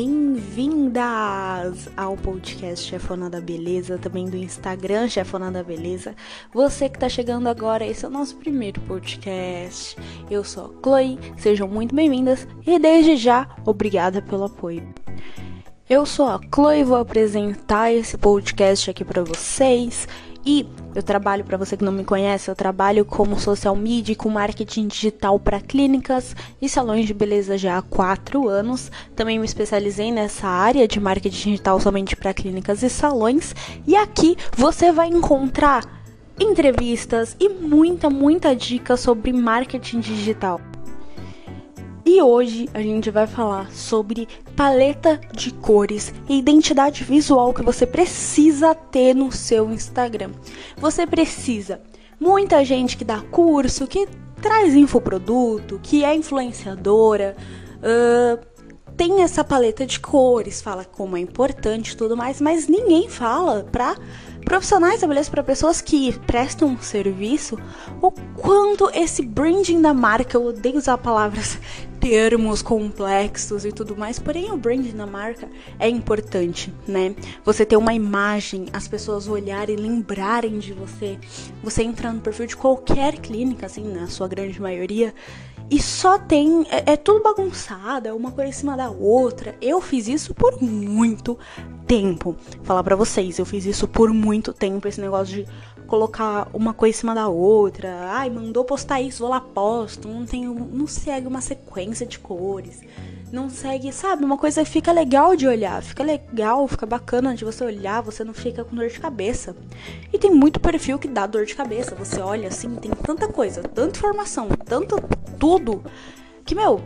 Bem-vindas ao podcast Chefona da Beleza, também do Instagram Chefona da Beleza. Você que tá chegando agora, esse é o nosso primeiro podcast. Eu sou a Chloe, sejam muito bem-vindas e desde já, obrigada pelo apoio. Eu sou a Chloe, vou apresentar esse podcast aqui para vocês. E eu trabalho, para você que não me conhece, eu trabalho como social media com marketing digital para clínicas e salões de beleza já há quatro anos. Também me especializei nessa área de marketing digital somente para clínicas e salões. E aqui você vai encontrar entrevistas e muita, muita dica sobre marketing digital. E hoje a gente vai falar sobre paleta de cores e identidade visual que você precisa ter no seu Instagram. Você precisa. Muita gente que dá curso, que traz infoproduto, que é influenciadora, uh, tem essa paleta de cores, fala como é importante e tudo mais, mas ninguém fala pra profissionais da beleza, para pessoas que prestam um serviço, o quanto esse branding da marca, eu odeio usar palavras, termos complexos e tudo mais, porém o branding da marca é importante, né? Você ter uma imagem, as pessoas olharem lembrarem de você. Você entra no perfil de qualquer clínica, assim, na sua grande maioria, e só tem. É, é, tudo bagunçado, é uma coisa em cima da outra. Eu fiz isso por muito tempo. Vou falar pra vocês, eu fiz isso por muito tempo. Esse negócio de colocar uma coisa em cima da outra. Ai, mandou postar isso, vou lá posto. Não, tem, não segue uma sequência de cores não segue, sabe? Uma coisa fica legal de olhar, fica legal, fica bacana de você olhar, você não fica com dor de cabeça. E tem muito perfil que dá dor de cabeça. Você olha assim, tem tanta coisa, tanta informação, tanto tudo, que, meu,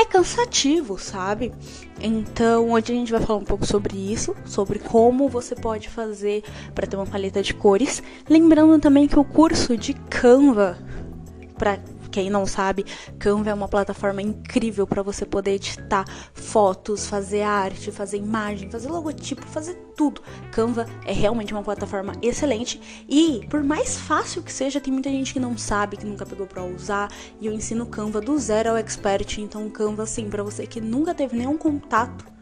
é cansativo, sabe? Então, hoje a gente vai falar um pouco sobre isso, sobre como você pode fazer para ter uma paleta de cores. Lembrando também que o curso de Canva para quem não sabe, Canva é uma plataforma incrível para você poder editar fotos, fazer arte, fazer imagem, fazer logotipo, fazer tudo. Canva é realmente uma plataforma excelente e por mais fácil que seja, tem muita gente que não sabe, que nunca pegou para usar, e eu ensino Canva do zero ao expert, então Canva assim para você que nunca teve nenhum contato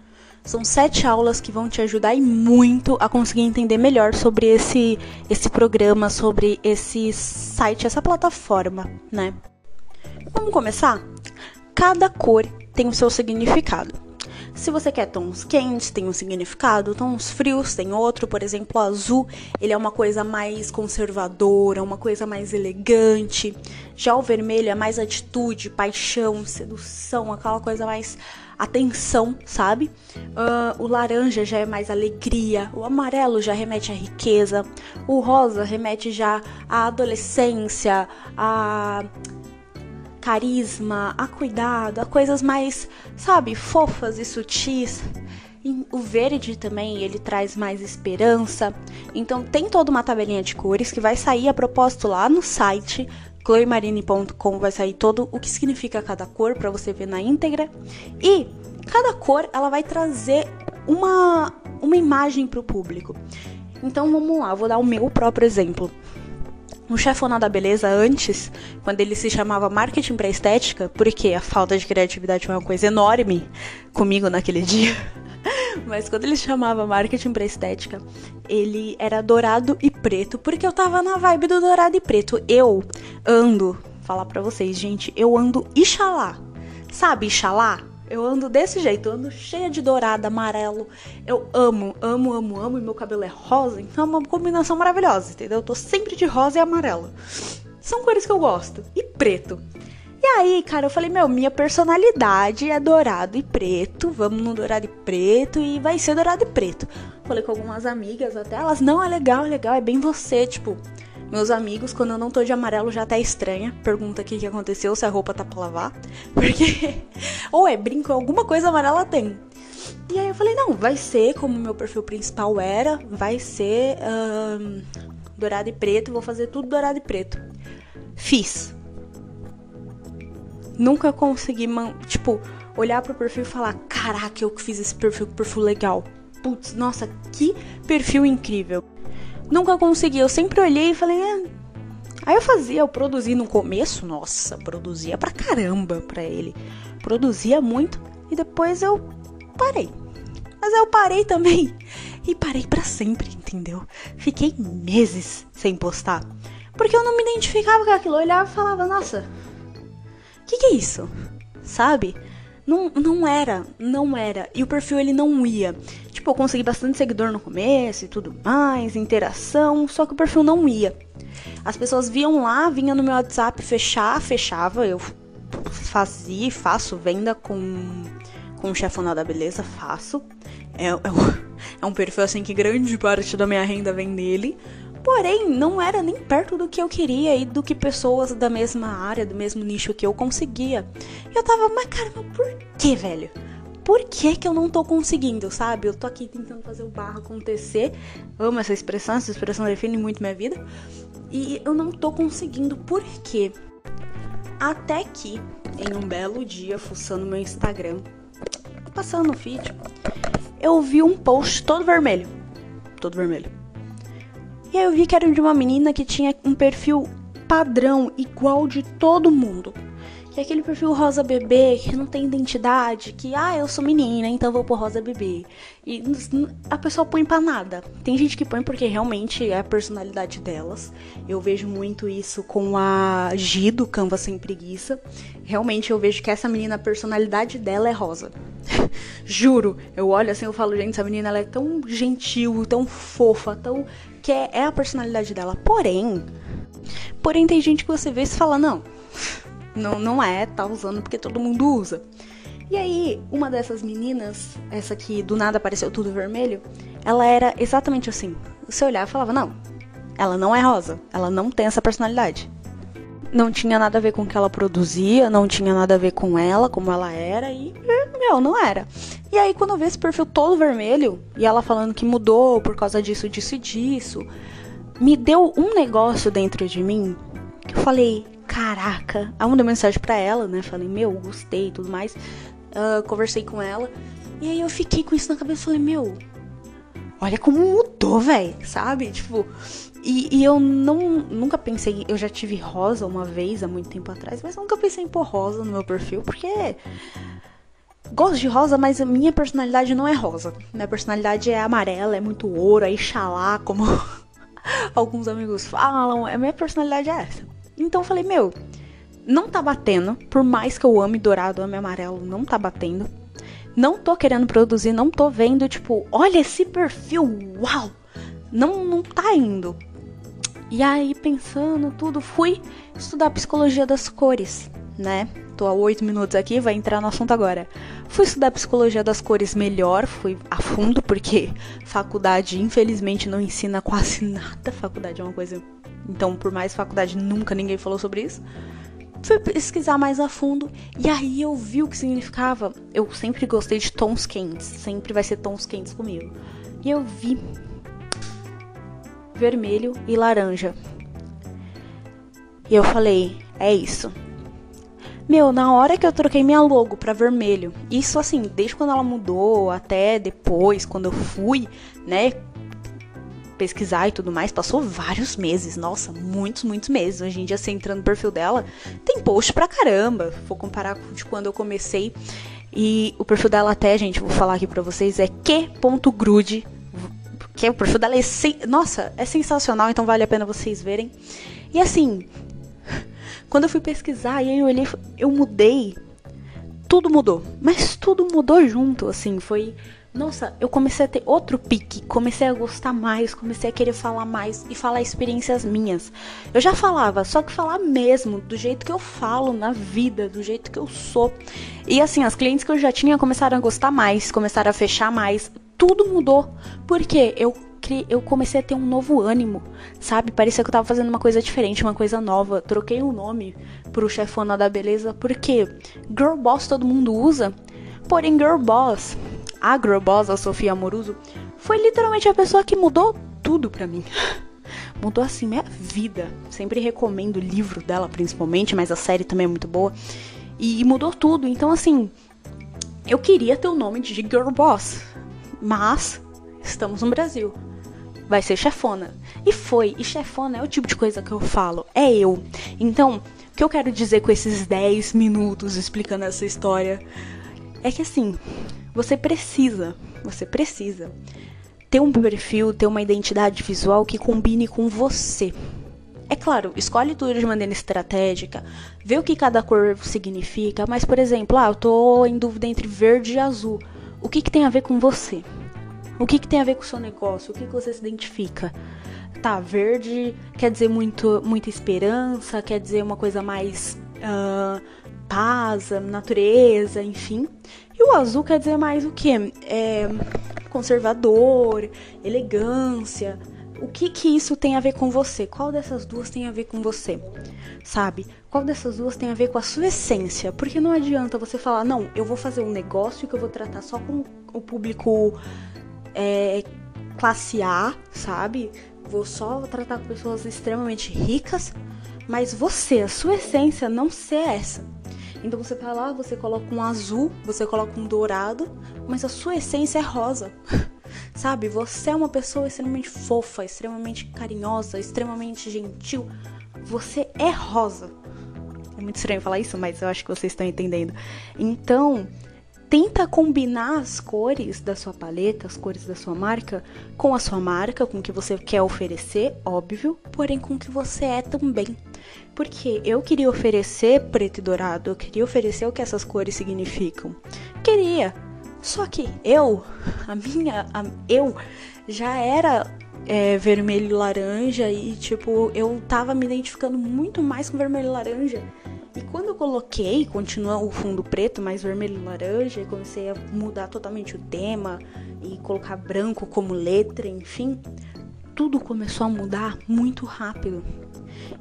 são sete aulas que vão te ajudar e muito a conseguir entender melhor sobre esse, esse programa, sobre esse site, essa plataforma, né? Vamos começar? Cada cor tem o seu significado. Se você quer tons quentes, tem um significado, tons frios tem outro, por exemplo, azul, ele é uma coisa mais conservadora, uma coisa mais elegante. Já o vermelho é mais atitude, paixão, sedução, aquela coisa mais atenção, sabe? Uh, o laranja já é mais alegria, o amarelo já remete à riqueza, o rosa remete já à adolescência, a carisma, a cuidado, a coisas mais, sabe, fofas e sutis. E o verde também, ele traz mais esperança. Então tem toda uma tabelinha de cores que vai sair a propósito lá no site chloemarine.com vai sair todo o que significa cada cor para você ver na íntegra. E cada cor ela vai trazer uma uma imagem para o público. Então vamos lá, vou dar o meu próprio exemplo. No Chefona da Beleza, antes, quando ele se chamava Marketing para Estética, porque a falta de criatividade foi uma coisa enorme comigo naquele dia. Mas quando ele chamava Marketing para Estética, ele era dourado e preto, porque eu tava na vibe do dourado e preto. Eu ando, falar pra vocês, gente, eu ando Ixalá. Sabe Ixalá? Eu ando desse jeito, eu ando cheia de dourado, amarelo. Eu amo, amo, amo, amo. E meu cabelo é rosa, então é uma combinação maravilhosa, entendeu? Eu tô sempre de rosa e amarelo. São cores que eu gosto. E preto. E aí, cara, eu falei, meu, minha personalidade é dourado e preto. Vamos no dourado e preto e vai ser dourado e preto. Falei com algumas amigas até, elas, não, é legal, é legal, é bem você, tipo. Meus amigos, quando eu não tô de amarelo, já tá estranha. Pergunta o que, que aconteceu, se a roupa tá pra lavar. Porque. Ou é brinco, alguma coisa amarela tem. E aí eu falei, não, vai ser como meu perfil principal era, vai ser dourado e preto, vou fazer tudo dourado e preto. Fiz. Nunca consegui, tipo, olhar pro perfil e falar, caraca, eu que fiz esse perfil, perfil legal. Putz, nossa, que perfil incrível. Nunca consegui, eu sempre olhei e falei, é. Aí eu fazia, eu produzia no começo, nossa, produzia pra caramba pra ele. Produzia muito e depois eu parei. Mas eu parei também. E parei para sempre, entendeu? Fiquei meses sem postar. Porque eu não me identificava com aquilo. Eu olhava e falava, nossa, o que, que é isso? Sabe? Não, não era, não era. E o perfil ele não ia. Tipo, eu consegui bastante seguidor no começo e tudo mais, interação, só que o perfil não ia. As pessoas viam lá, vinha no meu WhatsApp fechar, fechava, eu fazia, faço venda com com o chefão da beleza, faço. É, é, é um perfil assim que grande parte da minha renda vem dele. Porém, não era nem perto do que eu queria e do que pessoas da mesma área, do mesmo nicho que eu conseguia. E eu tava, mas cara, mas por que, velho? Por que que eu não tô conseguindo, sabe? Eu tô aqui tentando fazer o barro acontecer. Amo essa expressão, essa expressão define muito minha vida. E eu não tô conseguindo. Por quê? Até que, em um belo dia, fuçando meu Instagram, passando no feed, eu vi um post todo vermelho. Todo vermelho. E aí eu vi que era de uma menina que tinha um perfil padrão, igual de todo mundo. É aquele perfil rosa bebê, que não tem identidade, que, ah, eu sou menina, então vou pôr rosa bebê. E a pessoa põe pra nada. Tem gente que põe porque realmente é a personalidade delas. Eu vejo muito isso com a Gi do Canva Sem Preguiça. Realmente eu vejo que essa menina, a personalidade dela é rosa. Juro, eu olho assim, eu falo, gente, essa menina ela é tão gentil, tão fofa, tão. que é, é a personalidade dela. Porém, porém tem gente que você vê e fala, não não, não é, tá usando porque todo mundo usa. E aí, uma dessas meninas, essa que do nada apareceu tudo vermelho, ela era exatamente assim. Você olhava e falava, não, ela não é rosa, ela não tem essa personalidade. Não tinha nada a ver com o que ela produzia, não tinha nada a ver com ela, como ela era, e, meu, não era. E aí, quando eu vi esse perfil todo vermelho, e ela falando que mudou por causa disso, disso e disso, me deu um negócio dentro de mim que eu falei, caraca. Aí mandei mensagem pra ela, né? Falei, meu, gostei e tudo mais. Uh, conversei com ela. E aí eu fiquei com isso na cabeça. Falei, meu, olha como mudou, velho, sabe? Tipo, e, e, eu não, nunca pensei. Eu já tive rosa uma vez, há muito tempo atrás, mas nunca pensei em pôr rosa no meu perfil, porque. Gosto de rosa, mas a minha personalidade não é rosa. Minha personalidade é amarela, é muito ouro, é xalá, como alguns amigos falam. A minha personalidade é essa. Então eu falei, meu, não tá batendo. Por mais que eu ame dourado, ame amarelo, não tá batendo. Não tô querendo produzir, não tô vendo, tipo, olha esse perfil, uau! Não, não tá indo. E aí, pensando tudo, fui estudar psicologia das cores, né? Tô há oito minutos aqui, vai entrar no assunto agora. Fui estudar psicologia das cores melhor, fui a fundo, porque faculdade, infelizmente, não ensina quase nada. Faculdade é uma coisa então, por mais faculdade, nunca ninguém falou sobre isso. Fui pesquisar mais a fundo e aí eu vi o que significava. Eu sempre gostei de tons quentes, sempre vai ser tons quentes comigo. E eu vi vermelho e laranja. E eu falei, é isso. Meu, na hora que eu troquei minha logo pra vermelho, isso assim, desde quando ela mudou até depois, quando eu fui, né, pesquisar e tudo mais, passou vários meses, nossa, muitos, muitos meses. Hoje em dia, você entrando no perfil dela, tem post pra caramba. Vou comparar com de quando eu comecei. E o perfil dela até, gente, vou falar aqui pra vocês, é que.grude. Que o perfil dela é, sen... nossa, é sensacional, então vale a pena vocês verem. E assim, quando eu fui pesquisar e aí eu olhei, eu mudei, tudo mudou, mas tudo mudou junto, assim, foi nossa, eu comecei a ter outro pique, comecei a gostar mais, comecei a querer falar mais e falar experiências minhas. Eu já falava, só que falar mesmo, do jeito que eu falo na vida, do jeito que eu sou. E assim, as clientes que eu já tinha começaram a gostar mais, começaram a fechar mais, tudo mudou. Porque eu eu comecei a ter um novo ânimo, sabe? Parecia que eu tava fazendo uma coisa diferente, uma coisa nova. Troquei o um nome pro chefona da beleza, porque Girl Boss todo mundo usa, porém Girl Boss a Sofia Amoruso, foi literalmente a pessoa que mudou tudo pra mim. mudou assim minha vida. Sempre recomendo o livro dela, principalmente, mas a série também é muito boa. E mudou tudo. Então, assim, eu queria ter o nome de Girl Boss, mas estamos no Brasil. Vai ser chefona. E foi. E chefona é o tipo de coisa que eu falo. É eu. Então, o que eu quero dizer com esses 10 minutos explicando essa história é que assim, você precisa, você precisa ter um perfil, ter uma identidade visual que combine com você. É claro, escolhe tudo de maneira estratégica, vê o que cada cor significa, mas por exemplo, ah, eu tô em dúvida entre verde e azul. O que, que tem a ver com você? O que, que tem a ver com o seu negócio? O que, que você se identifica? Tá, verde quer dizer muito, muita esperança, quer dizer uma coisa mais uh, paz, natureza, enfim. E o azul quer dizer mais o que? É, conservador, elegância. O que que isso tem a ver com você? Qual dessas duas tem a ver com você? Sabe? Qual dessas duas tem a ver com a sua essência? Porque não adianta você falar, não, eu vou fazer um negócio que eu vou tratar só com o público é, classe A, sabe? Vou só tratar com pessoas extremamente ricas, mas você, a sua essência não ser essa. Então você tá lá, você coloca um azul, você coloca um dourado, mas a sua essência é rosa. Sabe? Você é uma pessoa extremamente fofa, extremamente carinhosa, extremamente gentil. Você é rosa. É muito estranho falar isso, mas eu acho que vocês estão entendendo. Então, tenta combinar as cores da sua paleta, as cores da sua marca, com a sua marca, com o que você quer oferecer, óbvio, porém com o que você é também. Porque eu queria oferecer preto e dourado, eu queria oferecer o que essas cores significam. Queria. Só que eu, a minha, a, eu já era é, vermelho e laranja e tipo, eu tava me identificando muito mais com vermelho e laranja e quando eu coloquei, continua o fundo preto, mais vermelho e laranja, e comecei a mudar totalmente o tema e colocar branco como letra, enfim, tudo começou a mudar muito rápido.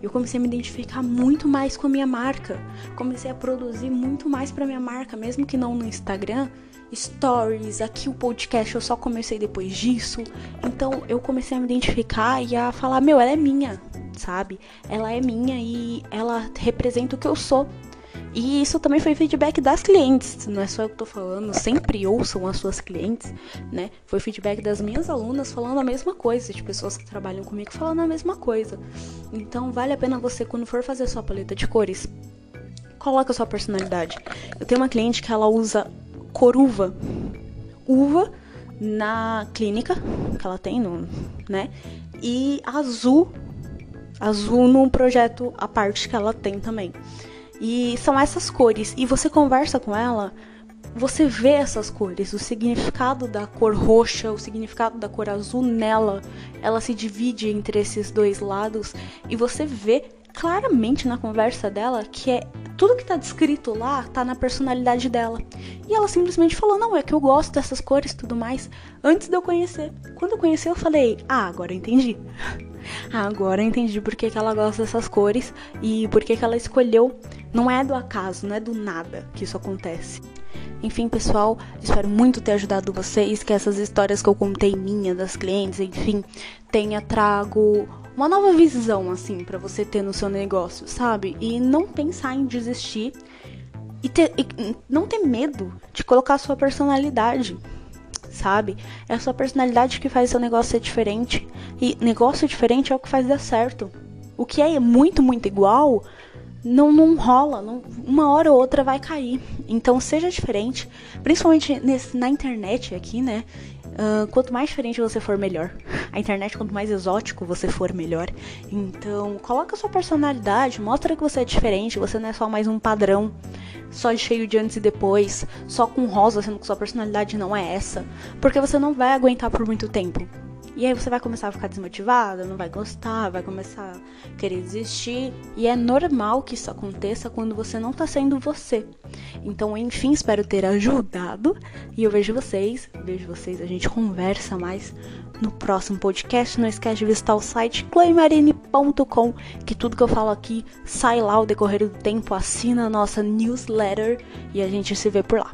Eu comecei a me identificar muito mais com a minha marca. Comecei a produzir muito mais para minha marca, mesmo que não no Instagram, stories, aqui o podcast eu só comecei depois disso. Então eu comecei a me identificar e a falar: "Meu, ela é minha" sabe? Ela é minha e ela representa o que eu sou. E isso também foi feedback das clientes, não é só eu que tô falando, sempre ouçam as suas clientes, né? Foi feedback das minhas alunas falando a mesma coisa, de pessoas que trabalham comigo falando a mesma coisa. Então vale a pena você, quando for fazer sua paleta de cores, coloca a sua personalidade. Eu tenho uma cliente que ela usa coruva, uva na clínica que ela tem, no, né? E azul azul num projeto à parte que ela tem também. E são essas cores. E você conversa com ela, você vê essas cores, o significado da cor roxa, o significado da cor azul nela, ela se divide entre esses dois lados e você vê claramente na conversa dela que é tudo que tá descrito lá tá na personalidade dela. E ela simplesmente falou: "Não, é que eu gosto dessas cores e tudo mais", antes de eu conhecer. Quando eu conheci, eu falei: "Ah, agora eu entendi". Agora eu entendi por que, que ela gosta dessas cores e por que, que ela escolheu. Não é do acaso, não é do nada que isso acontece. Enfim, pessoal, espero muito ter ajudado vocês, que essas histórias que eu contei minha, das clientes, enfim, tenha trago uma nova visão, assim, para você ter no seu negócio, sabe? E não pensar em desistir e, ter, e não ter medo de colocar sua personalidade sabe? É a sua personalidade que faz seu negócio ser diferente. E negócio diferente é o que faz dar certo. O que é muito, muito igual, não, não rola. Não, uma hora ou outra vai cair. Então seja diferente. Principalmente nesse, na internet aqui, né? Uh, quanto mais diferente você for, melhor. A internet, quanto mais exótico você for, melhor. Então, coloca sua personalidade, mostra que você é diferente, você não é só mais um padrão só cheio de antes e depois, só com rosa, sendo que sua personalidade não é essa, porque você não vai aguentar por muito tempo. E aí você vai começar a ficar desmotivada, não vai gostar, vai começar a querer desistir. E é normal que isso aconteça quando você não tá sendo você. Então, enfim, espero ter ajudado. E eu vejo vocês, vejo vocês, a gente conversa mais no próximo podcast. Não esquece de visitar o site claymarine.com, que tudo que eu falo aqui sai lá ao decorrer do tempo. Assina a nossa newsletter e a gente se vê por lá.